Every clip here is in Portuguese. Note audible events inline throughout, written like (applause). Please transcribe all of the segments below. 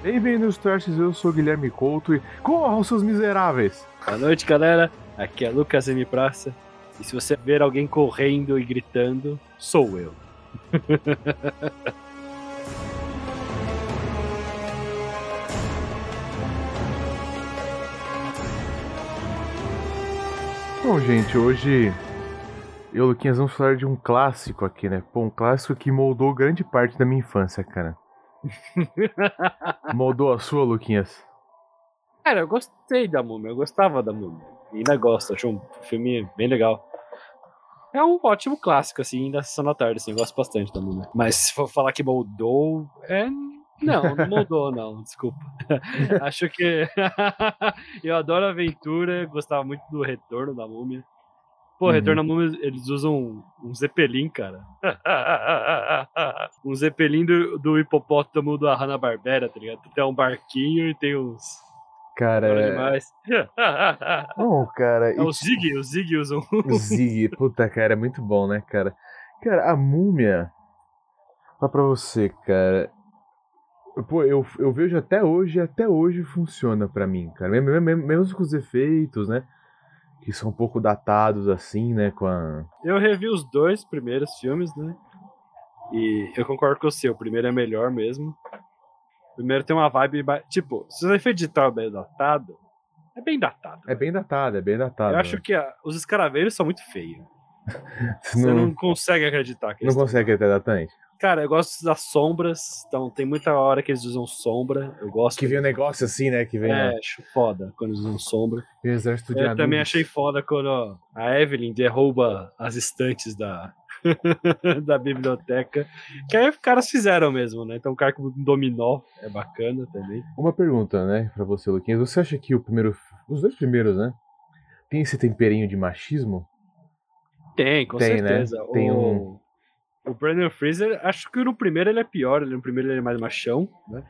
Bem-vindos, Torches, eu sou Guilherme Couto e corram, seus miseráveis! Boa noite, galera. Aqui é Lucas M. Praça. E se você ver alguém correndo e gritando, sou eu. (laughs) Bom, gente, hoje eu e o Luquinhas vamos falar de um clássico aqui, né? Pô, um clássico que moldou grande parte da minha infância, cara. (laughs) moldou a sua, Luquinhas? Cara, eu gostei da múmia, eu gostava da múmia. E ainda gosto, achei um filme bem legal. É um ótimo clássico, assim, da sessão da tarde, assim, eu gosto bastante da múmia. Mas se for falar que moldou, é. Não, não moldou, (laughs) não, desculpa. (laughs) Acho que. eu adoro a aventura, gostava muito do retorno da múmia. Pô, Uhum. Retorno à Múmia, eles usam um, um Zeppelin, cara. (laughs) um Zeppelin do, do hipopótamo da Hanna-Barbera, tá ligado? Tem um barquinho e tem uns... Cara, é... demais. (laughs) Bom, cara... É o Zig, o Zig usam... O Zig, puta, cara, é muito bom, né, cara? Cara, a múmia... Fala pra você, cara... Pô, eu, eu vejo até hoje, até hoje funciona pra mim, cara. Mesmo, mesmo, mesmo com os efeitos, né? Que são um pouco datados, assim, né, com a... Eu revi os dois primeiros filmes, né? E eu concordo com você, o primeiro é melhor mesmo. O primeiro tem uma vibe... Tipo, se o efeito digital é bem datado, é bem datado. É bem datado, é bem datado. Eu acho né? que a- os escaraveiros são muito feios. (laughs) Você Você não, consegue acreditar que não consegue até datante. Cara, eu gosto das sombras, então tem muita hora que eles usam sombra. Eu gosto. Que vem um negócio assim, né, que vem É, ó, acho foda quando eles usam sombra. exército de Eu também achei foda quando ó, a Evelyn derruba as estantes da, (laughs) da biblioteca. Que aí os caras fizeram mesmo, né? Então o cara com dominó é bacana também. Uma pergunta, né, pra você, Luquinhas. Você acha que o primeiro... Os dois primeiros, né? Tem esse temperinho de machismo? Tem, com Tem, né? certeza. Tem o, um- o Brandon Fraser, acho que no primeiro ele é pior. No primeiro ele é mais machão, né?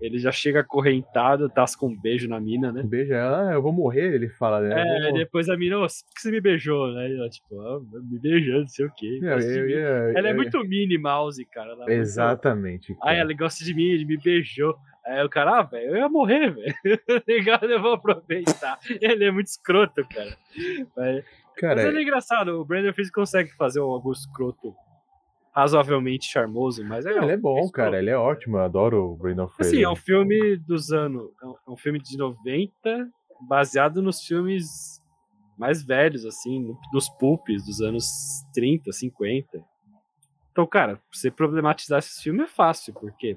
Ele já chega acorrentado, tasca um beijo na mina, né? Beija ela, ah, eu vou morrer, ele fala, né? Eu É, depois a mina, "Ô, por que você me beijou, né? E ela, tipo, ah, me beijando, não sei o quê. Eu- eu ia- ela é eu- muito Minnie Mouse, cara. ela é muito- Exatamente. Aí cara. ela gosta de mim, ele me beijou. Aí o cara, ah, velho, eu ia morrer, velho. (laughs) Ligado, eu vou aproveitar. Ele é muito escroto, cara. Mas, Cara, mas é engraçado, o Brandon Fraser consegue fazer algum escroto razoavelmente charmoso, mas é. ele é bom, cara. Ele é ótimo. Eu adoro o Brandon Fraser. Assim, é um filme dos anos. É um- é filme de 90, baseado nos filmes mais velhos, assim, dos pulps dos anos 30, 50. Então, cara, você problematizar esse filme é fácil, porque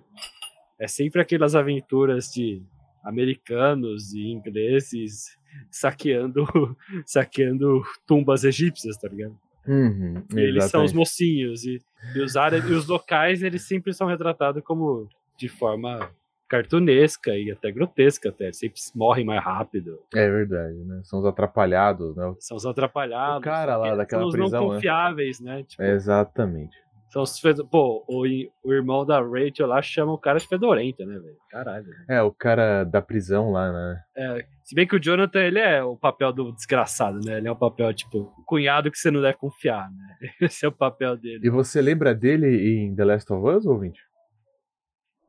é sempre aquelas aventuras de americanos e ingleses saqueando, (laughs) saqueando tumbas egípcias, tá ligado? Uhum, eles são os mocinhos. E, e os árabes, e os locais, eles sempre são retratados como de forma cartunesca e até grotesca, até. Eles sempre morrem mais rápido. É verdade, né? São os atrapalhados, né? São os atrapalhados. O cara lá são- daquela são os prisão, não né? confiáveis, né? Tipo, Exatamente. São os fedo... Pô, o, o irmão da Rachel lá chama o cara de fedorenta, né, velho? Caralho. É, o cara da prisão lá, né? É, se bem que o Jonathan, ele é o papel do desgraçado, né? Ele é o papel, tipo, cunhado que você não deve confiar, né? (laughs) Esse é o papel dele. E você lembra dele em The Last of Us, ouvinte?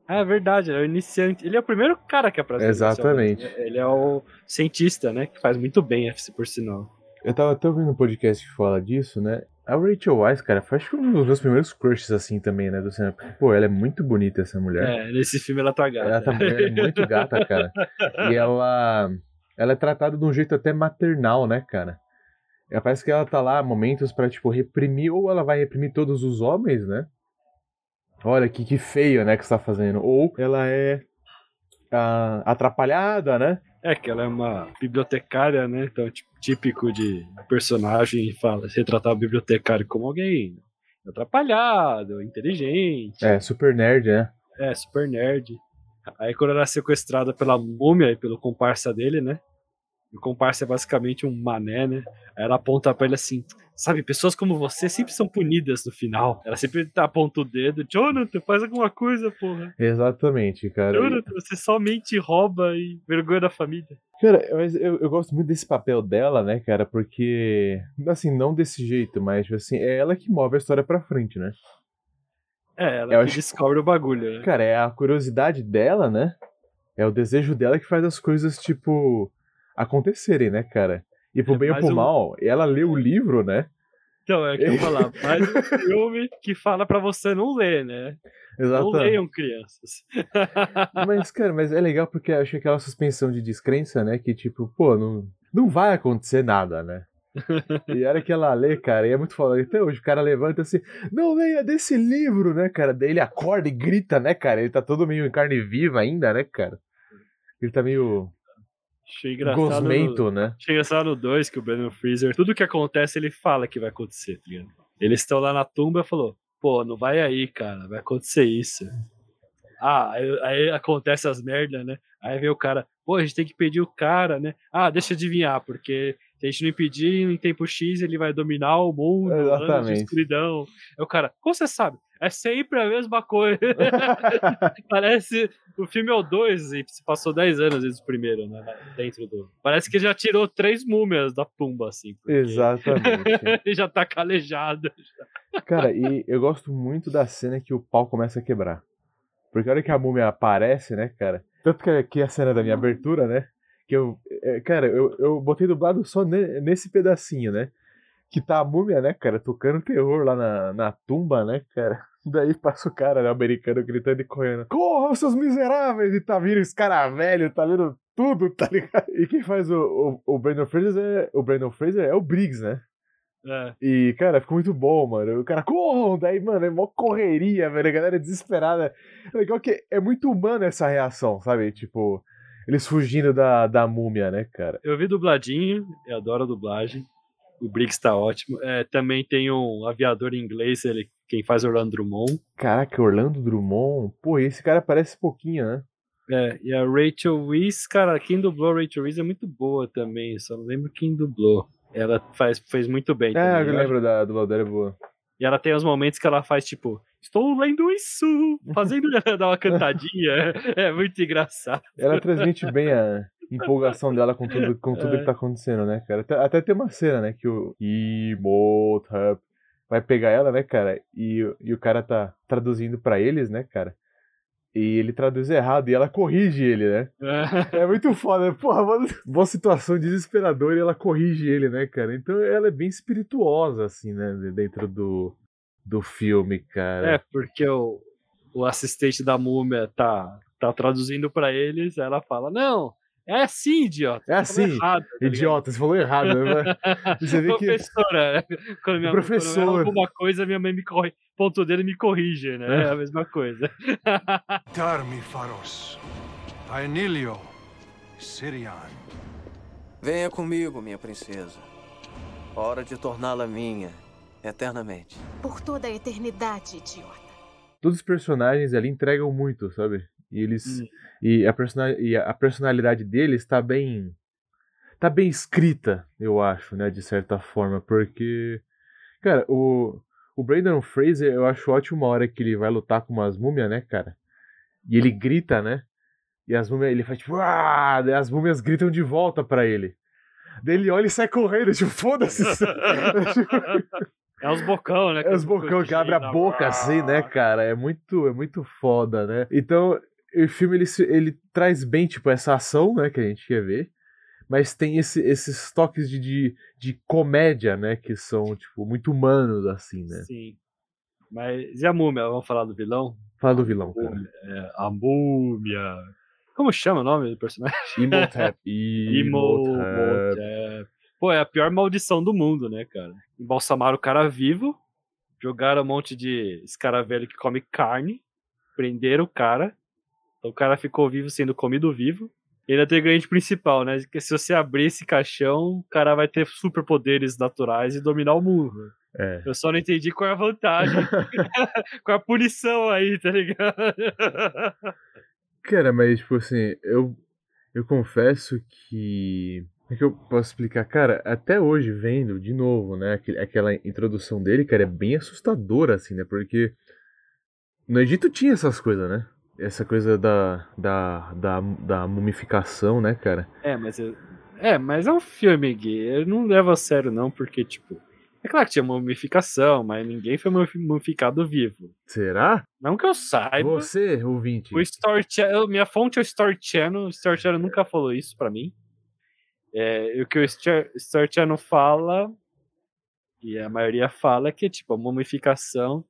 Ah, é verdade, ele é o iniciante. Ele é o primeiro cara que aparece. Exatamente. né? Ele é o cientista, né? Que faz muito bem, FC, por sinal. Eu tava até ouvindo um podcast que fala disso, né? A Rachel Weisz, cara, foi acho que um dos meus primeiros crushes assim também, né? Do cinema. Porque, Pô, ela é muito bonita, essa mulher. É, nesse filme ela tá gata. Ela tá é muito (laughs) gata, cara. E ela. Ela é tratada de um jeito até maternal, né, cara? É, parece que ela tá lá momentos pra, tipo, reprimir, ou ela vai reprimir todos os homens, né? Olha que, que feio, né, que você tá fazendo. Ou ela é ah, atrapalhada, né? É que ela é uma bibliotecária, né? Então, típico de personagem fala, retratar o bibliotecário como alguém atrapalhado, inteligente, É, super nerd, né? é, super nerd. Aí quando ela é sequestrada pela múmia e pelo comparsa dele, né? E o comparsa é basicamente um mané, né? Aí ela aponta pra ele assim, sabe, pessoas como você sempre são punidas no final. Ela sempre aponta o dedo, Jonathan, faz alguma coisa, porra. Exatamente, cara. Jonathan, você somente rouba e vergonha da família. Cara, mas eu, eu gosto muito desse papel dela, né, cara? Porque, assim, não desse jeito, mas, assim, é ela que move a história pra frente, né? É, ela Eu que acho- descobre o bagulho, né? Cara, é a curiosidade dela, né? É o desejo dela que faz as coisas, tipo, acontecerem, né, cara? E pro É bem ou pro um- mal, ela lê o livro, né? Então, é o que eu falar. (laughs) Mais um filme que fala pra você não ler, né? Não Exato. leiam crianças. (laughs) Mas, cara, mas é legal porque eu achei aquela suspensão de descrença, né? Que, tipo, pô, não, não vai acontecer nada, né? E a hora que ela lê, cara, e é muito foda. Até hoje o cara levanta assim, não leia desse livro, né, cara? Daí ele acorda e grita, né, cara? Ele tá todo meio em carne viva ainda, né, cara? Ele tá meio Achei engraçado. gosmento, né? Achei engraçado no 2 que o Brandon Freezer, tudo que acontece, ele fala que vai acontecer, tá ligado? Eles estão lá na tumba e falou: pô, não vai aí, cara, vai acontecer isso. Ah, aí, aí acontece as merdas, né? Aí vem o cara, pô, a gente tem que pedir o cara, né? Ah, deixa eu adivinhar, porque se a gente não impedir, em tempo X ele vai dominar o mundo, Exatamente. escuridão. Aí o cara, como você sabe? É sempre a mesma coisa. (laughs) Parece. O filme é o 2 e se passou 10 anos desde o primeiro, né? Dentro do. Parece que já tirou três múmias da tumba, assim. porque Exatamente. (laughs) Ele já tá calejado. Cara, e eu gosto muito da cena que o pau começa a quebrar. Porque a hora que a múmia aparece, né, cara? Tanto que aqui é a cena da minha abertura, né? Que eu. é, Cara, eu, eu botei dublado só ne- nesse pedacinho, né? Que tá a múmia, né, cara, tocando terror lá na, na tumba, né, cara? (laughs) Daí passa o cara, né, americano, gritando e correndo. Corram, seus miseráveis! E tá vindo esse cara velho, tá vendo tudo, tá ligado? E quem faz o, o, o Brandon Fraser é. O Brandon Fraser é o Briggs, né? É. E, cara, ficou muito bom, mano. O cara, corram! Daí, mano, é mó correria, velho. A galera é desesperada. É legal que é muito humana essa reação, sabe? Tipo, eles fugindo da, da múmia, né, cara? Eu vi dubladinho, eu adoro a dublagem. O Briggs tá ótimo. É, também tem um aviador inglês, ele, quem faz Orlando Drummond. Caraca, Orlando Drummond. Pô, esse cara parece pouquinho, né? É, e a Rachel Weisz, cara, quem dublou a Rachel Weisz é muito boa também, só não lembro quem dublou. Ela faz, fez muito bem É, também. eu Eu lembro da dubladora boa. E ela tem os momentos que ela faz, tipo, estou lendo isso, fazendo dar uma cantadinha. (laughs) É, muito engraçado. Ela transmite bem a empolgação dela com tudo, com tudo É. que tá acontecendo, né, cara? Até, até tem uma cena, né, que o Imhotep vai pegar ela, né, cara? E, o- e o cara tá traduzindo pra eles, né, cara? E ele traduz errado e ela corrige ele, né? É muito foda. Porra, mano, boa situação desesperadora e ela corrige ele, né, cara? Então ela é bem espirituosa, assim, né, dentro do, do filme, cara. É, porque o, o assistente da múmia tá, tá traduzindo pra eles, ela fala, não, é assim, idiota. É assim, errado, tá? Idiota, você falou errado, né? (laughs) Você vê que- Professora, quando minha Professor. quando eu erro alguma coisa, minha mãe me corre, ponto dele e me corrige, né? É a mesma coisa. (laughs) Darmi Faros, Aenilio, Sirian. Venha comigo, minha princesa. Hora de torná-la minha, eternamente. Por toda a eternidade, idiota. Todos os personagens ali entregam muito, sabe? E eles. Hum. E, a persona, e a personalidade deles tá bem. Tá bem escrita, eu acho, né? De certa forma. Porque. Cara, o. O Brandon Fraser, eu acho ótimo a hora que ele vai lutar com umas múmias, né, cara? E ele grita, né? E as múmias, ele faz tipo, ah! As múmias gritam de volta pra ele. Daí ele olha e sai correndo, tipo, foda-se. (laughs) É os bocão, né? É os bocão que abre a boca assim, né, cara? É muito, é muito foda, né? Então, o filme ele, ele traz bem, tipo, essa ação, né, que a gente quer ver. Mas tem esse- esses toques de, de, de comédia, né? Que são, tipo, muito humanos, assim, né? Sim. Mas e a múmia? Vamos falar do vilão? Fala do vilão, cara. É, a múmia. Como chama o nome do personagem? (laughs) Imhotep. Imhotep. Pô, é a pior maldição do mundo, né, cara? Embalsamaram o cara vivo, jogaram um monte de escaravelho que come carne, prenderam o cara, então o cara ficou vivo sendo comido vivo. E ainda tem o grande principal, né? Que se você abrir esse caixão, o cara vai ter superpoderes naturais e dominar o mundo. É. Eu só não entendi qual é a vantagem, (laughs) qual é a punição aí, tá ligado? Cara, mas, tipo assim, eu, eu confesso que. Como é que eu posso explicar? Cara, até hoje, vendo de novo, né? Aquela introdução dele, cara, é bem assustadora, assim, né? Porque no Egito tinha essas coisas, né? Essa coisa da, da, da, da mumificação, né, cara? É, mas eu- é, mas é um filme gay. Eu não levo a sério não, porque tipo, É claro que tinha mumificação, mas ninguém foi mumificado vivo. Será? Não que eu saiba. Você, ouvinte. O Story Channel, minha fonte é o Story Channel. O Story Channel nunca falou isso pra mim. É, o que o Story Channel fala, e a maioria fala, é que tipo, a mumificação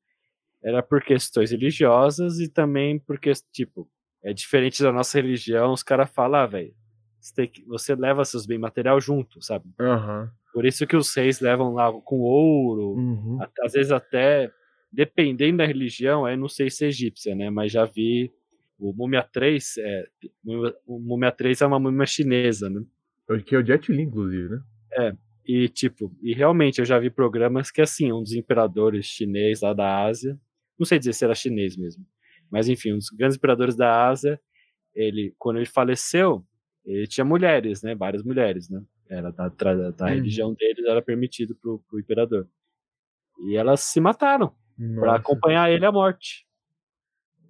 era por questões religiosas e também porque, tipo, é diferente da nossa religião. Os caras falam, ah, velho, você, você, leva seus bens material junto, sabe? Uhum. Por isso que os reis levam lá com ouro, uhum. às vezes até, dependendo da religião, aí não sei se é egípcia, né? Mas já vi o Múmia 3, é, o Múmia 3 é uma múmia chinesa, né? Que é o Jet Li, inclusive, né? É, e tipo, e realmente eu já vi programas que assim, um dos imperadores chinês lá da Ásia, não sei dizer se era chinês mesmo, mas enfim, um dos grandes imperadores da Ásia, ele, quando ele faleceu, ele tinha mulheres, né? Várias mulheres, né? Era da, da, da uhum. religião deles, era permitido pro, pro imperador. E elas se mataram para acompanhar ele à morte.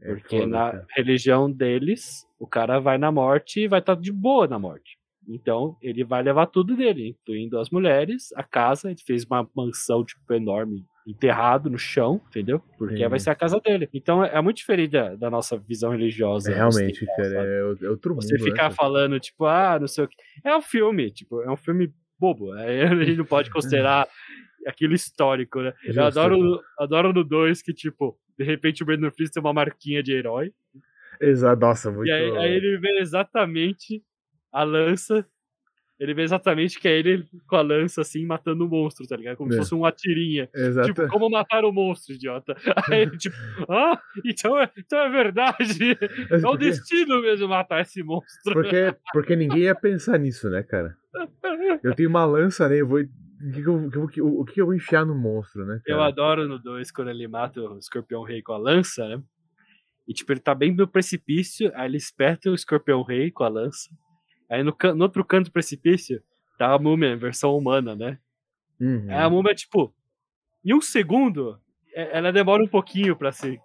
É Porque na religião deles, o cara vai na morte e vai estar tá de boa na morte. Então, ele vai levar tudo dele, incluindo as mulheres, a casa. Ele fez uma mansão, tipo, enorme enterrado no chão, entendeu? Porque Sim. vai ser a casa dele. Então é muito diferente da, da nossa visão religiosa. É, realmente, cara, é, é outro mundo. Você ficar né? falando, tipo, ah, não sei o que. É um filme, tipo, é um filme bobo. Aí (laughs) a gente não pode considerar (laughs) aquilo histórico, né? Justo. Eu adoro, adoro no 2 que, tipo, de repente o Brandon Freeze tem uma marquinha de herói. Exato, nossa, muito. E aí, aí ele vê exatamente a lança ele vê exatamente que é ele com a lança, assim, matando o monstro, tá ligado? Como é. se fosse uma tirinha. Exato. Tipo, como matar o monstro, idiota. (laughs) Aí ele, tipo, ah, então é, então é verdade. (laughs) É o destino mesmo matar esse monstro. Porque, porque ninguém ia pensar nisso, né, cara? (laughs) Eu tenho uma lança, né? Eu vou. O que, que, eu, o que eu vou enfiar no monstro, né? Cara? Eu adoro no 2 quando ele mata o escorpião rei com a lança, né? E tipo, ele tá bem no precipício, aí ele esperta o escorpião rei com a lança. Aí no, no outro canto do precipício tá a múmia, versão humana, né? Uhum. Aí a múmia, tipo, em um segundo, ela demora um pouquinho pra, se,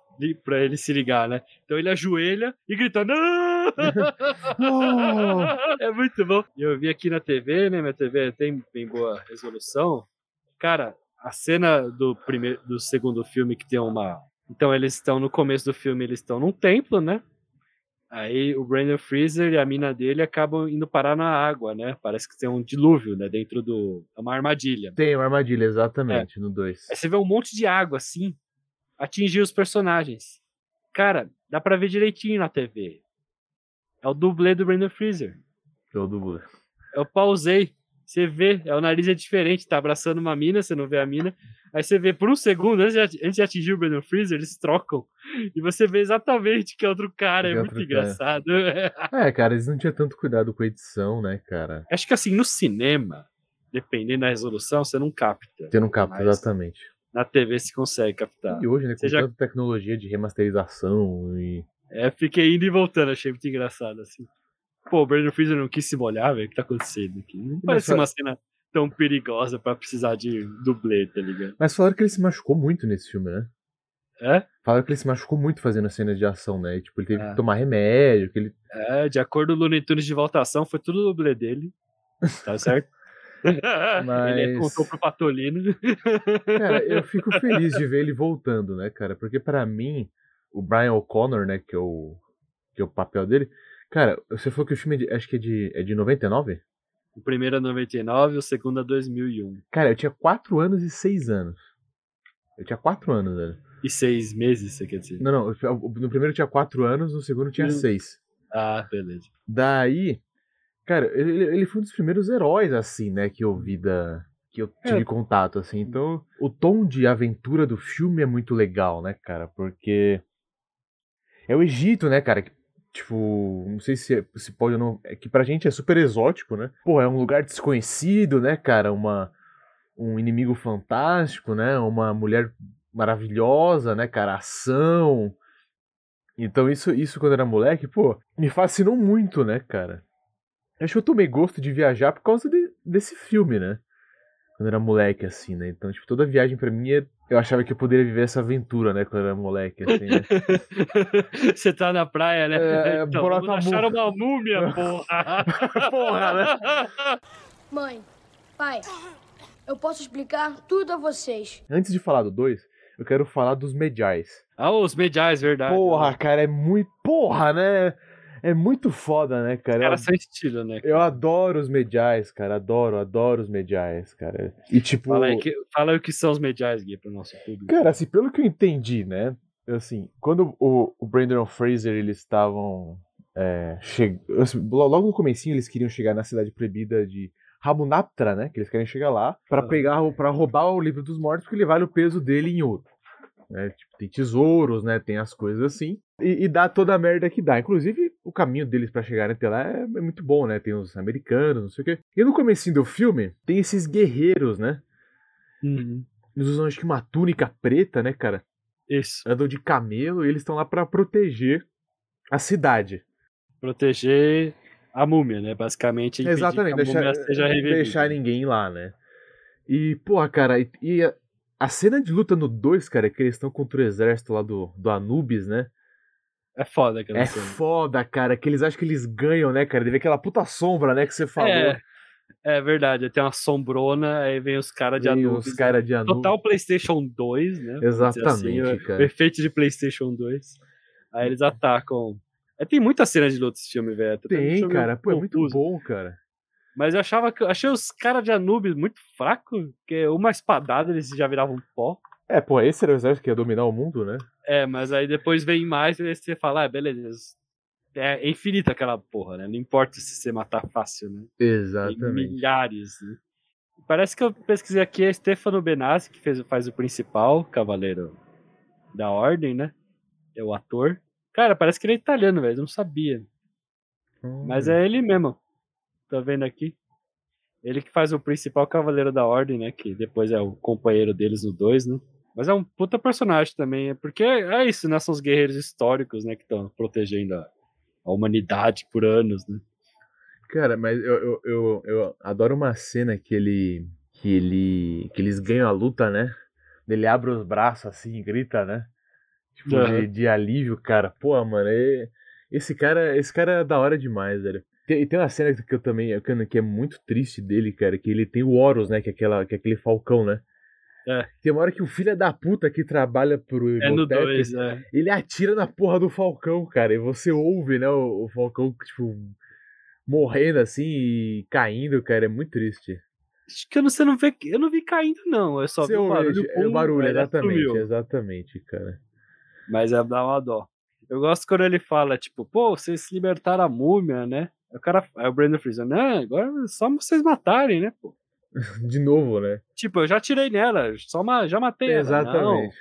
pra ele se ligar, né? Então ele ajoelha e grita, não! (laughs) é muito bom. Eu vi aqui na TV, né? Minha TV tem bem boa resolução. Cara, a cena do primeiro, do segundo filme que tem uma. Então eles estão no começo do filme, eles estão num templo, né? Aí o Brandon Freezer e a mina dele acabam indo parar na água, né? Parece que tem um dilúvio, né? Dentro do. É uma armadilha. Tem uma armadilha, exatamente, é. no 2. Aí você vê um monte de água assim atingir os personagens. Cara, dá pra ver direitinho na TV. É o dublê do Brandon Freezer. É o dublê. Eu pausei. Você vê, é, o nariz é diferente, tá abraçando uma mina, você não vê a mina. Aí você vê por um segundo, antes de, antes de atingir o Brandon Freezer, eles trocam. E você vê exatamente que é outro cara, é, é muito cara. engraçado. (laughs) É, cara, eles não tinham tanto cuidado com a edição, né, cara? Acho que assim, no cinema, dependendo da resolução, você não capta. Você não capta, exatamente. Na TV você consegue captar. E hoje, né, com Seja... tanta tecnologia de remasterização e. É, fiquei indo e voltando, achei muito engraçado, assim. Pô, o Brandon Freezer não quis se molhar, velho. O que tá acontecendo aqui? Não parece uma cena tão perigosa pra precisar de dublê, tá ligado? Mas falaram que ele se machucou muito nesse filme, né? É? Falaram que ele se machucou muito fazendo cenas de ação, né? Tipo, ele teve é. que tomar remédio, que ele... É, de acordo com o Looney Tunes de voltação, foi tudo dublê dele. Tá certo? (laughs) Mas... Ele contou pro Patolino. Cara, eu fico feliz de ver ele voltando, né, cara? Porque para mim, o Brian O'Connor, né, que é o, que é o papel dele, Cara, você falou que o filme é de, acho que é de, é de 99? O primeiro é 99 o segundo é 2001. Cara, eu tinha 4 anos e 6 anos. Eu tinha 4 anos, velho. E 6 meses, você quer dizer? Não, não. No primeiro eu tinha 4 anos, no segundo eu tinha 6. Ah, beleza. Daí, cara, ele, ele foi um dos primeiros heróis, assim, né, que eu vi da. Que eu tive é. contato, assim. Então, o tom de aventura do filme é muito legal, né, cara? Porque. É o Egito, né, cara? Que Tipo, não sei se, se pode ou não. É que pra gente é super exótico, né? Pô, é um lugar desconhecido, né, cara? Uma, um inimigo fantástico, né? Uma mulher maravilhosa, né, cara? Ação. Então isso, isso quando era moleque, pô, me fascinou muito, né, cara? Acho que eu tomei gosto de viajar por causa de, desse filme, né? Quando era moleque, assim, né? Então, tipo, toda viagem para mim é eu achava que eu poderia viver essa aventura, né, quando eu era moleque, assim, né? (laughs) Você tá na praia, né? É, então, vamos achar uma múmia, porra! (laughs) porra, né? (laughs) Mãe, pai, Eu posso explicar tudo a vocês. Antes de falar do 2, eu quero falar dos Medjais. Ah, os Medjais, verdade. Porra, cara, é muito. Porra, né? É muito foda, né, cara? Cara, Eu- sem estilo, né? Eu adoro os Medjais, cara. Adoro, adoro os Medjais, cara. E tipo. Fala aí, que, fala aí o que são os Medjais, Gui, pro nosso público. Cara, assim, pelo que eu entendi, né? Assim, quando o, o Brandon Fraser eles estavam. É, che... assim, lo- logo no comecinho eles queriam chegar na cidade proibida de Ramunaptra, né? Que eles querem chegar lá pra Ah. pegar, pra roubar o livro dos mortos, porque ele vale o peso dele em ouro. Né? Tipo, tem tesouros, né? Tem as coisas assim. E, e dá toda a merda que dá. Inclusive, caminho deles pra chegarem até lá é, é muito bom, né? Tem os americanos, não sei o quê. E no comecinho do filme, tem esses guerreiros, né? Uhum. Eles usam acho que uma túnica preta, né, cara? Isso. andam de camelo e eles estão lá pra proteger a cidade. Proteger a múmia, né? Basicamente, Exatamente, deixar, deixar ninguém lá, né? E, porra, cara, e, e a, a cena de luta no 2, cara, que eles estão contra o exército lá do, do Anubis, né? É foda aquela É cena. foda, cara, que eles acham que eles ganham, né, cara? Deve aquela puta sombra, né, que você falou. É, é verdade, tem uma sombrona, aí vem os caras de Anubis. os caras de Anubis. Total PlayStation 2, né? dizer Exatamente, assim, cara. O efeito de PlayStation 2. Aí eles atacam. É, tem muita cena de luta esse filme, velho. Tá um Tem, cara, pô, é muito bom, cara. Mas eu achava que. Achei os caras de Anubis muito fracos, porque uma espadada eles já viravam pó. É, pô, esse era o exército que ia dominar o mundo, né? É, mas aí depois vem mais e aí você fala, ah, beleza. É infinita aquela porra, né? Não importa se você matar fácil, né? Tem Exatamente. milhares, né? Parece que eu pesquisei aqui, é Stefano Benassi, que fez, faz o principal, Cavaleiro da Ordem, né? É o ator. Cara, parece que ele é italiano, velho. eu Não sabia. Mas é ele mesmo. Tô vendo aqui. Ele que faz o principal Cavaleiro da Ordem, né? Que depois é o companheiro deles no 2, né? Mas é um puta personagem também. é Porque é isso, né? São os guerreiros históricos, né? Que estão protegendo a, a humanidade por anos, né? Cara, mas eu, eu, eu, eu adoro uma cena que ele. que ele. que eles ganham a luta, né? Ele abre os braços assim e grita, né? Tipo, Aham. de, de alívio, cara. Pô, mano, esse cara, esse cara é da hora demais, velho. Tem, tem uma cena que eu também, que, que é muito triste dele, cara, que ele tem o Horus, né? Que é, aquela, que é aquele falcão, né? É. Tem uma hora que o filho da puta que trabalha pro É no Imhotep, 2, é. ele atira na porra do Falcão, cara. E você ouve, né, o, o Falcão, tipo, morrendo assim e caindo, cara. É muito triste. Acho que eu não, você não vê, eu não vi caindo, não. Eu só Você vi o barulho. é o barulho, exatamente, sumiu. exatamente, cara. Mas é dá uma dó. Eu gosto quando ele fala, tipo, pô, vocês libertaram a múmia, né? Aí o cara. Aí o Brandon Freezer, não, agora é só vocês matarem, né, pô? (laughs) De novo, né? Tipo, eu já tirei nela, só ma já matei ela. Exatamente.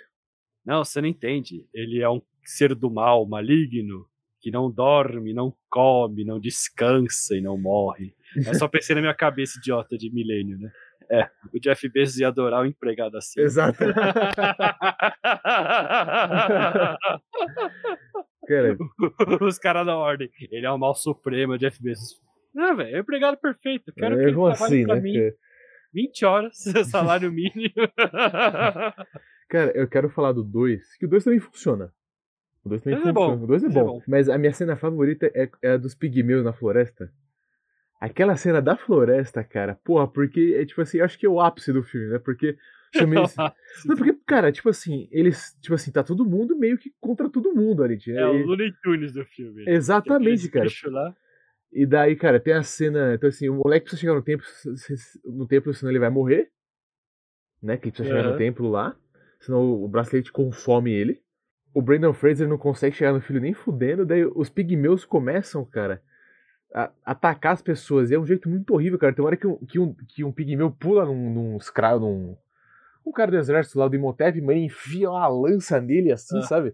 Não, não, você não entende. Ele é um ser do mal, maligno, que não dorme, não come, não descansa e não morre. Eu só pensei na minha cabeça idiota de milênio, né? É, o Jeff Bezos ia adorar o empregado assim. Exato. (laughs) cara, Os caras da ordem. Ele é o mal supremo, o Jeff Bezos. Não, velho, é empregado perfeito. Quero que é ele como trabalhe assim, né? mim cara? 20 horas, (laughs) salário mínimo. (laughs) Cara, eu quero falar do 2, que o 2 também funciona. O 2 também Dois é funciona. bom, O 2 é dois é bom. Mas a minha cena favorita é, é a dos pigmeus na floresta. Aquela cena da floresta, cara, porra, porque é tipo assim, acho que é o ápice do filme, né? Porque. Chamei esse- (laughs) Não, porque, cara, tipo assim, eles. Tipo assim, tá todo mundo meio que contra todo mundo ali. tipo, É o e- Looney Tunes do filme. né? Exatamente, cara. lá. E daí, cara, tem a cena. Então, assim, o moleque precisa chegar no templo, no templo, senão ele vai morrer. Né? Que ele precisa chegar no templo lá. Senão o bracelete consome ele. O Brandon Fraser não consegue chegar no filho nem fudendo. Daí os pigmeus começam, cara, a atacar as pessoas. E é um jeito muito horrível, cara. Tem uma hora que um, que um, que um pigmeu pula num, num escravo, num. Um cara do exército lá do Imhotep, mas ele enfia uma lança nele assim, Ah. sabe?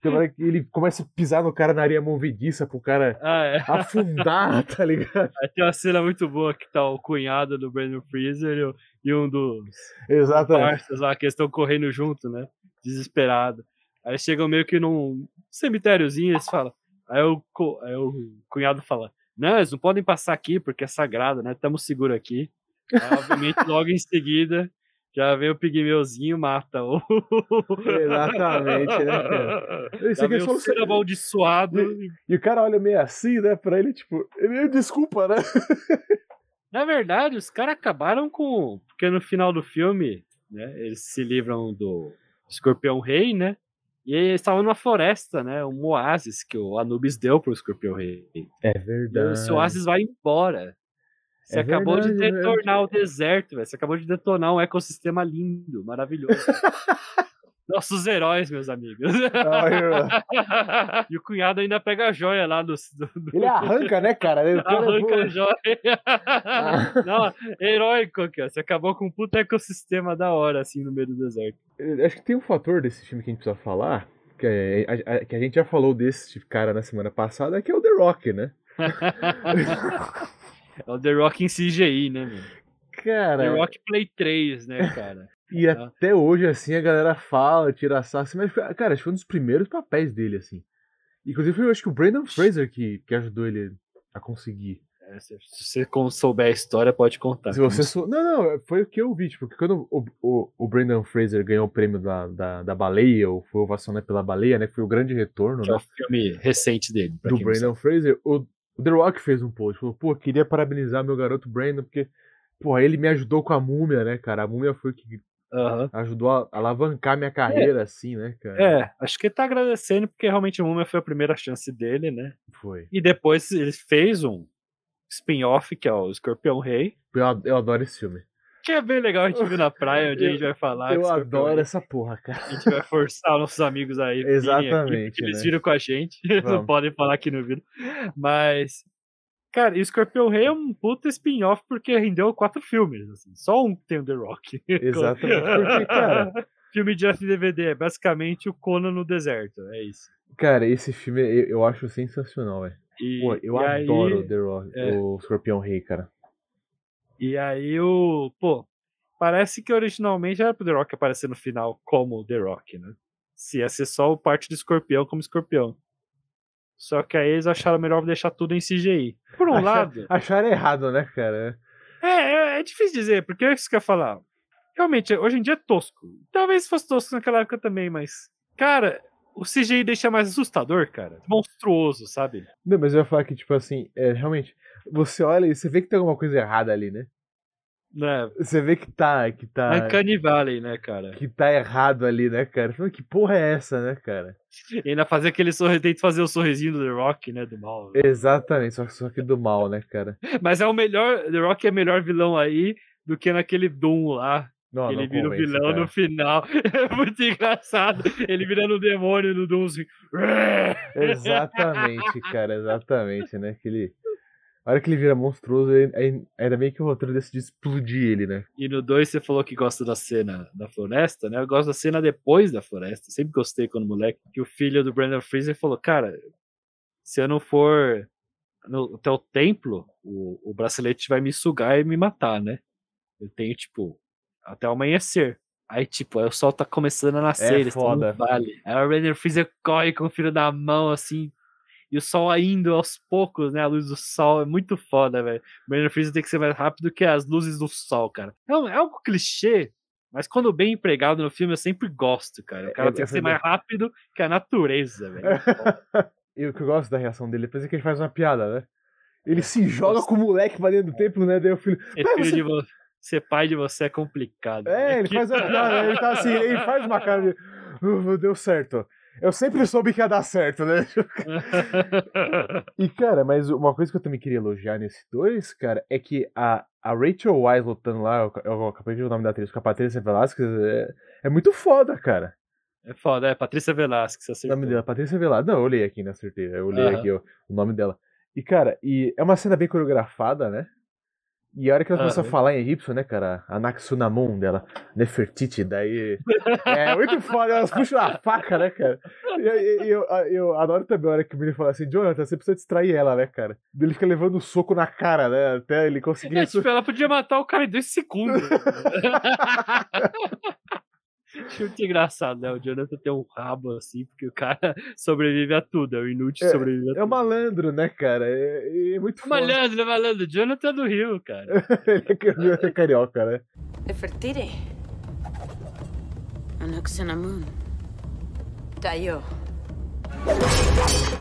Tem hora que ele começa a pisar no cara na areia movediça pro cara Ah, é. afundar, (laughs) tá ligado? Aí tem uma cena muito boa que tá o cunhado do Brandon Freezer e, um dos Exatamente. parças lá que eles estão correndo junto, né? Desesperado. Aí eles chegam meio que num cemitériozinho e eles falam. Aí o, aí o cunhado fala: Não, eles não podem passar aqui porque é sagrado, né? Estamos seguros aqui. Aí, obviamente, logo em seguida, já vem o pigmeuzinho mata o. (laughs) Exatamente, né, cara? Isso aqui é só ser amaldiçoado. E o cara olha meio assim, né, pra ele, tipo, ele, desculpa, né? (laughs) Na verdade, os caras acabaram com. Porque no final do filme, né? Eles se livram do Escorpião Rei, né? E eles estavam numa floresta, né? Um oásis que o Anubis deu pro Escorpião Rei. É E verdade. esse oásis vai embora. Você É acabou de verdade, detonar o deserto, velho. Você acabou de detonar um ecossistema lindo, maravilhoso. (laughs) Nossos heróis, meus amigos. Ah, (laughs) e o cunhado ainda pega a joia lá do. do- Ele arranca, né, cara? (laughs) Ele- é Arranca a joia. Não, heróico, cara. Você acabou com um puta ecossistema da hora, assim, no meio do deserto. Eu Acho que tem um fator desse filme que a gente precisa falar, que, é- a, a- que a gente já falou desse cara na semana passada, que é o The Rock, né? É o The Rock em CGI, né, meu? Cara, The Rock Play 3, né, (laughs) cara? e Ah. até hoje, assim, a galera fala, tira assim, mas, cara, acho que foi um dos primeiros papéis dele, assim. Inclusive, foi, eu acho que o Brandon Fraser que, que ajudou ele a conseguir. É, se você souber a história, pode contar. Se você sou... Não, não, foi o que eu vi, tipo, porque quando o, o, o Brandon Fraser ganhou o prêmio da, da, da baleia, ou foi ovacionado pela baleia, né, que foi o grande retorno, Que é né? o filme recente dele. do Brandon Fraser, o, o The Rock fez um post, falou, pô, queria parabenizar meu garoto Brandon, porque, pô, ele me ajudou com a múmia, né, cara? A múmia foi o que. Aham. ajudou a alavancar minha carreira, assim, né, cara? É, acho que ele tá agradecendo porque realmente o Múmia foi a primeira chance dele, né? Foi. E depois ele fez um spin-off, que é o Escorpião Rei, eu adoro esse filme. Que é bem legal a gente vir na praia, onde a gente vai falar. eu Escorpião adoro essa porra, cara. A gente vai forçar os nossos amigos aí. aqui, Exatamente, porque Eles né? viram com a gente. (laughs) Não podem falar que não viram. Mas. Cara, e o Scorpion Rei é um puta spin-off porque rendeu quatro filmes. Assim. Só um tem o The Rock. (laughs) Exatamente, porque, cara- (laughs) Filme de DVD. É basicamente o Conan no deserto. É isso. Cara, esse filme eu, eu acho sensacional, velho. Pô, eu aí- adoro o The Rock, é. o Escorpião Rei, cara. E aí o. Pô, parece que originalmente era pro The Rock aparecer no final como The Rock, né? Se ia ser só o parte do escorpião como escorpião. Só que aí eles acharam melhor deixar tudo em CGI. Por um lado. Acharam errado, né, cara? É, é, é difícil dizer, porque é isso que eu ia falar. Realmente, hoje em dia é tosco. Talvez fosse tosco naquela época também, mas. Cara, o CGI deixa mais assustador, cara. Monstruoso, sabe? Não, mas eu ia falar que, tipo assim, é, realmente, você olha e você vê que tem alguma coisa errada ali, né? Né? Você vê que tá, que tá, É Uncanny Valley, né, cara? que tá errado ali, né, cara? Que porra é essa, né, cara? (laughs) E ainda fazer aquele sorriso, tenta fazer o sorrisinho do The Rock, né, do mal. Exatamente, só, só que do mal, né, cara? (laughs) Mas é o melhor, The Rock é melhor vilão aí do que naquele Doom lá. Não, ele não vira o vilão cara. no final. (laughs) É muito engraçado. Ele virando o demônio no Doom assim. Exatamente, cara, exatamente, né? Que ele... A hora que ele vira monstruoso, aí- ainda bem que o roteiro decide explodir ele, né? E no 2 você falou que gosta da cena da floresta, né? Eu gosto da cena depois da floresta. Sempre gostei quando moleque. Que o filho do Brandon Fraser falou: Cara, se eu não for no, até o templo, o, o bracelete vai me sugar e me matar, né? Eu tenho, tipo, até o amanhecer. Aí, tipo, aí o sol tá começando a nascer, É eles estão foda. no vale. Aí o Brandon Fraser corre com o filho da mão, assim. E o sol indo aos poucos, né? A luz do sol é muito foda, velho. O Brandon Fraser tem que ser mais rápido que as luzes do sol, cara. É, um- é algo clichê, mas quando bem empregado no filme eu sempre gosto, cara. O cara É- tem é que ser mais rápido que a natureza, velho. (laughs) E o que eu gosto da reação dele depois é que ele faz uma piada, né? Ele se joga com o moleque pra dentro do templo, né? Daí o filho. Ser, "Pai, filho você de vo- ser pai de você é complicado. É, né? ele faz a piada, ele tá assim, ele faz uma cara de. "Uh, deu certo. Eu sempre soube que ia dar certo, né? (laughs) E, cara, mas uma coisa que eu também queria elogiar nesse dois, cara, é que a, a Rachel Wise lutando lá, eu, eu acabei de ver o nome da atriz, com a Patrícia Velasquez, é, é muito foda, cara. É foda, é Patrícia Velasquez, O acertou. nome dela, Patrícia Velasquez. Não, eu olhei aqui, né? Acertei. Eu olhei Aham. aqui o, o nome dela. E, cara, e é uma cena bem coreografada, né? E a hora que ela começa a Aham. falar em egípcio, né, cara? A Naxunamon dela, Nefertiti, daí. (laughs) É muito foda, elas puxam a faca, né, cara? E, e- e eu, eu adoro também a hora que o menino fala assim: Jonathan, você precisa distrair ela, né, cara? Ele fica levando um soco na cara, né? Até ele conseguir. É, tipo, ela podia matar o cara em dois segundos. (laughs) (laughs) Muito engraçado, né? O Jonathan tem um rabo assim, porque o cara (laughs) sobrevive a tudo, é o inútil É, sobrevive a É tudo. um malandro, né, cara? É, é muito foda. Malandro, malandro, o Jonathan é do Rio, cara. ele (laughs) é é carioca, né? Nefertiri. Anaxanamun. Tayo.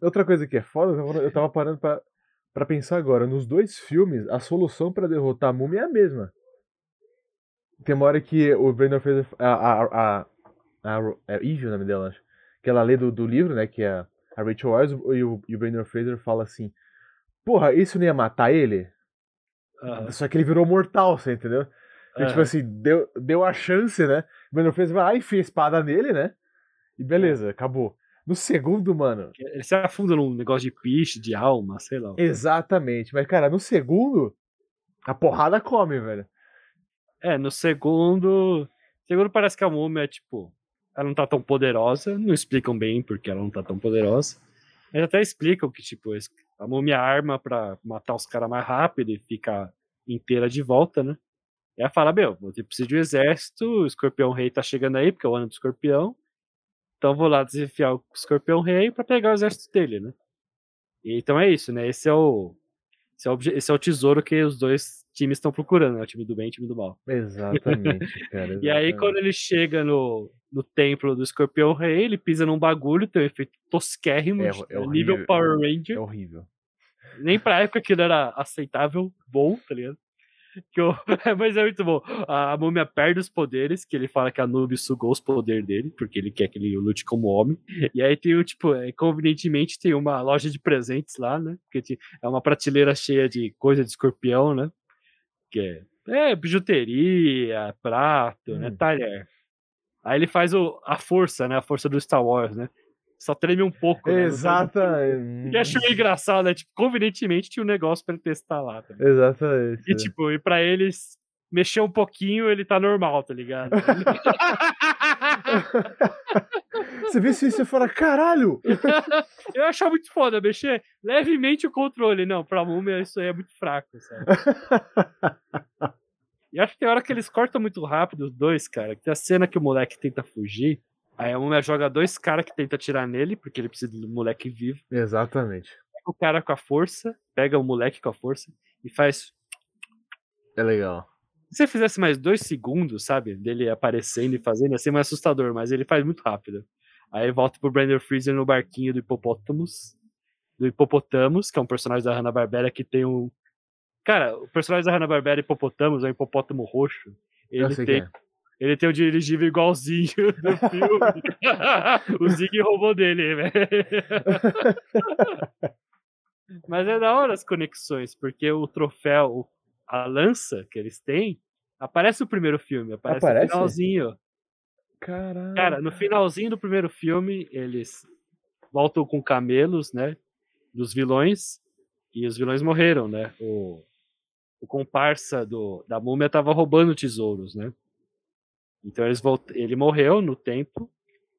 Outra coisa que é foda, eu tava- eu tava parando pra, Pra pensar agora, nos dois filmes, a solução pra derrotar a múmia é a mesma. Tem uma hora que o Brandon Fraser. A, a, a, a, é Eve o nome dela, acho. Que ela lê do, do livro, né? Que é a Rachel Weisz e o, e o Brandon Fraser fala assim: Porra, isso não ia matar ele? Só que ele virou mortal, você entendeu? E, tipo Aham. assim, deu, deu a chance, né? O Brandon Fraser vai lá e enfia a espada nele, né? E beleza, acabou. No segundo, mano, Ele se afunda num negócio de piche, de alma, sei lá. exatamente. Mas, cara, no segundo, a porrada come, velho. É, no segundo. Segundo parece que a múmia é tipo. Ela não tá tão poderosa. Não explicam bem porque ela não tá tão poderosa. Eles até explicam que, tipo, a múmia arma pra matar os caras mais rápido e ficar inteira de volta, né? E ela fala, meu, você precisa de um exército, o escorpião rei tá chegando aí, porque é o ano do escorpião. Então vou lá desafiar o escorpião rei pra pegar o exército dele, né? E, então é isso, né? Esse é o. Esse é o, esse é o tesouro que os dois times estão procurando, né? O time do bem e o time do mal. Exatamente, (laughs) cara. E aí, exatamente. quando ele chega no, no templo do Escorpião Rei, ele pisa num bagulho, tem um efeito tosquérrimo, É- de- é nível horrível. Power Ranger. É horrível. Nem pra época aquilo era aceitável, bom, tá ligado? Que eu- (laughs) Mas é muito bom. A, múmia perde os poderes, que ele fala que a Nubis sugou os poderes dele, porque ele quer que ele lute como homem. E aí tem o, tipo, é, convenientemente tem uma loja de presentes lá, né? Porque é uma prateleira cheia de coisa de escorpião, né? Que é, é bijuteria, prato, né? Hum. Talher. Aí ele faz o, a força, né? A força do Star Wars, né? Só treme um pouco. né? Exata. sabe- (laughs) E achei engraçado, né? Tipo, convenientemente tinha um negócio pra ele testar lá. Tá? ligado? Exatamente. E tipo, e pra eles mexer um pouquinho, ele tá normal, tá ligado? (laughs) (laughs) (laughs) Você vê isso e você fala, caralho! (laughs) Eu achava muito foda mexer levemente o controle. Não, pra múmia isso aí é muito fraco, sabe? (laughs) E acho que tem hora que eles cortam muito rápido os dois, cara. Que tem a cena que o moleque tenta fugir. Aí a múmia joga dois caras que tentam atirar nele, porque ele precisa do moleque vivo. Exatamente. Pega o cara com a força, pega o moleque com a força e faz. É legal. Se você fizesse mais dois segundos, sabe? Dele aparecendo e fazendo, ia ser mais assustador, mas ele faz muito rápido. Aí volta pro Brandon Freezer no barquinho do Hipopótamos. Do Hipopotamos, que é um personagem da Hanna-Barbera que tem um. Cara, o personagem da Hanna-Barbera Hipopotamos é um hipopótamo roxo. Ele tem, é. ele tem o dirigível igualzinho (laughs) do filme. (laughs) o Zig roubou dele, velho. (laughs) Mas é da hora as conexões, porque o troféu, a lança que eles têm, aparece no primeiro filme, aparece, Aparece? no finalzinho. Cara, no finalzinho do primeiro filme, eles voltam com camelos, né? Dos vilões. E os vilões morreram, né? O, o comparsa do, da múmia tava roubando tesouros, né? Então eles volt... ele morreu no tempo.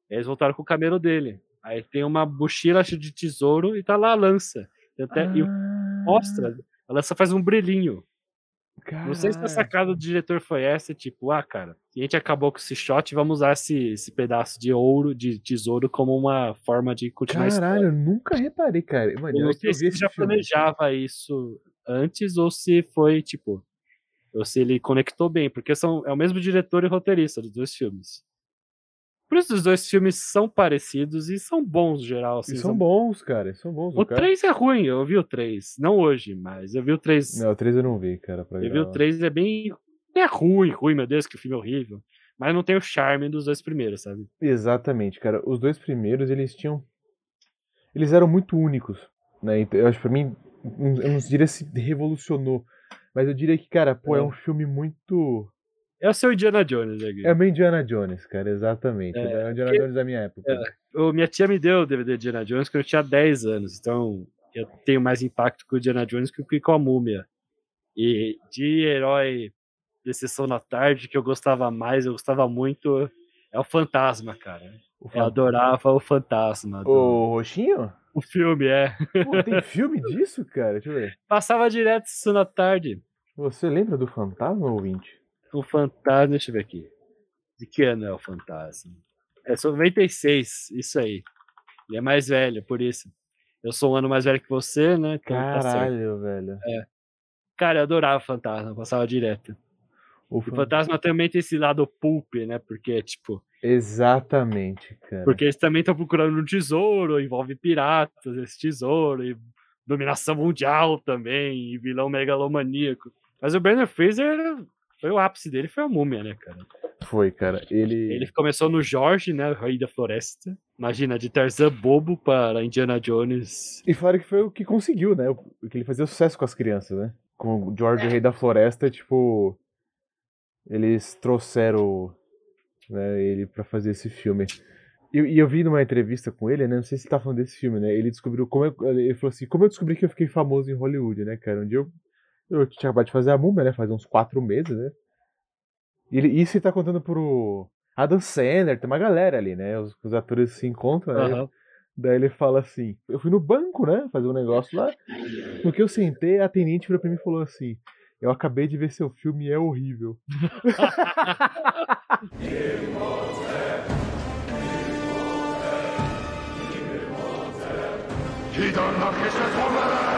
Eles voltaram com o camelo dele. Aí tem uma mochila cheia de tesouro e tá lá a lança. Até, e Ah. mostra, a lança faz um brilhinho. Não sei se a Caralho. sacada do diretor foi essa, tipo, ah, cara, a gente acabou com esse shot, vamos usar esse, esse pedaço de ouro, de tesouro, como uma forma de continuar. Caralho, eu nunca reparei, cara. Mano, Eu não sei se já filme. planejava isso antes ou se foi, tipo, ou se ele conectou bem, porque são, é o mesmo diretor e roteirista dos dois filmes. Por isso os dois filmes são parecidos e são bons, geral. Assim, E são bons, cara. São bons. O cara... 3 é ruim, eu vi o 3. Não hoje, mas eu vi o 3 Não, o 3 eu não vi, cara. Pra Eu vi o gravar. 3 é bem. É ruim, ruim, meu Deus, que filme horrível. Mas não tem o charme dos dois primeiros, sabe? Exatamente, cara. Os dois primeiros, eles tinham. Eles eram muito únicos. Né? Então, eu acho que pra mim, eu não diria se revolucionou. Mas eu diria que, cara, pô, é, É. um filme muito. É o seu Indiana Jones, né, Gui? É meio Indiana Jones, cara, exatamente. É, É, o Indiana porque- Jones da minha época. O- minha tia me deu o DVD de Indiana Jones quando eu tinha 10 anos. Então eu tenho mais impacto com o Indiana Jones que com a múmia. E de herói de sessão da tarde que eu gostava mais, eu gostava muito, é o Fantasma, cara. O, Eu adorava o Fantasma. Do... o Roxinho? O filme, é. Pô, tem filme disso, cara? Deixa eu ver. Passava direto sessão da tarde. Você lembra do Fantasma, ouvinte? O Fantasma, deixa eu ver aqui. De que ano é o Fantasma? É 96, isso aí. Ele é mais velho, por isso. Eu sou um ano mais velho que você, né? Então tá. Caralho, velho. Cara, eu adorava o Fantasma, passava direto. O O fan- Fantasma também tem esse lado pulp, né? Porque, tipo, Exatamente, cara. porque eles também estão procurando um tesouro, envolve piratas, esse tesouro, e dominação mundial também, e vilão megalomaníaco. Mas o Brandon Fraser foi o ápice dele, foi a múmia, né, cara? Foi, cara. Ele. Ele começou no Jorge, né? O Rei da Floresta. Imagina, de Tarzan bobo para Indiana Jones. E falaram que foi o que conseguiu, né? O que ele fazia sucesso com as crianças, né? Com o George, o Rei da Floresta, tipo. Eles trouxeram né, ele para fazer esse filme. E eu, eu, vi numa entrevista com ele, né? Não sei se ele tá falando desse filme, né? Ele descobriu como eu, ele falou assim, como eu descobri que eu fiquei famoso em Hollywood, né, cara? Um dia eu, eu tinha acabado de fazer a múmia, né? Faz uns quatro meses, né? E ele, isso ele tá contando pro Adam Sandler, tem uma galera ali, né? Os, os atores se encontram, né? Uhum. Daí ele fala assim: Eu fui no banco, né? Fazer um negócio lá. No que eu sentei, a atendente virou pra mim e falou assim: Eu acabei de ver seu filme e é horrível. (laughs)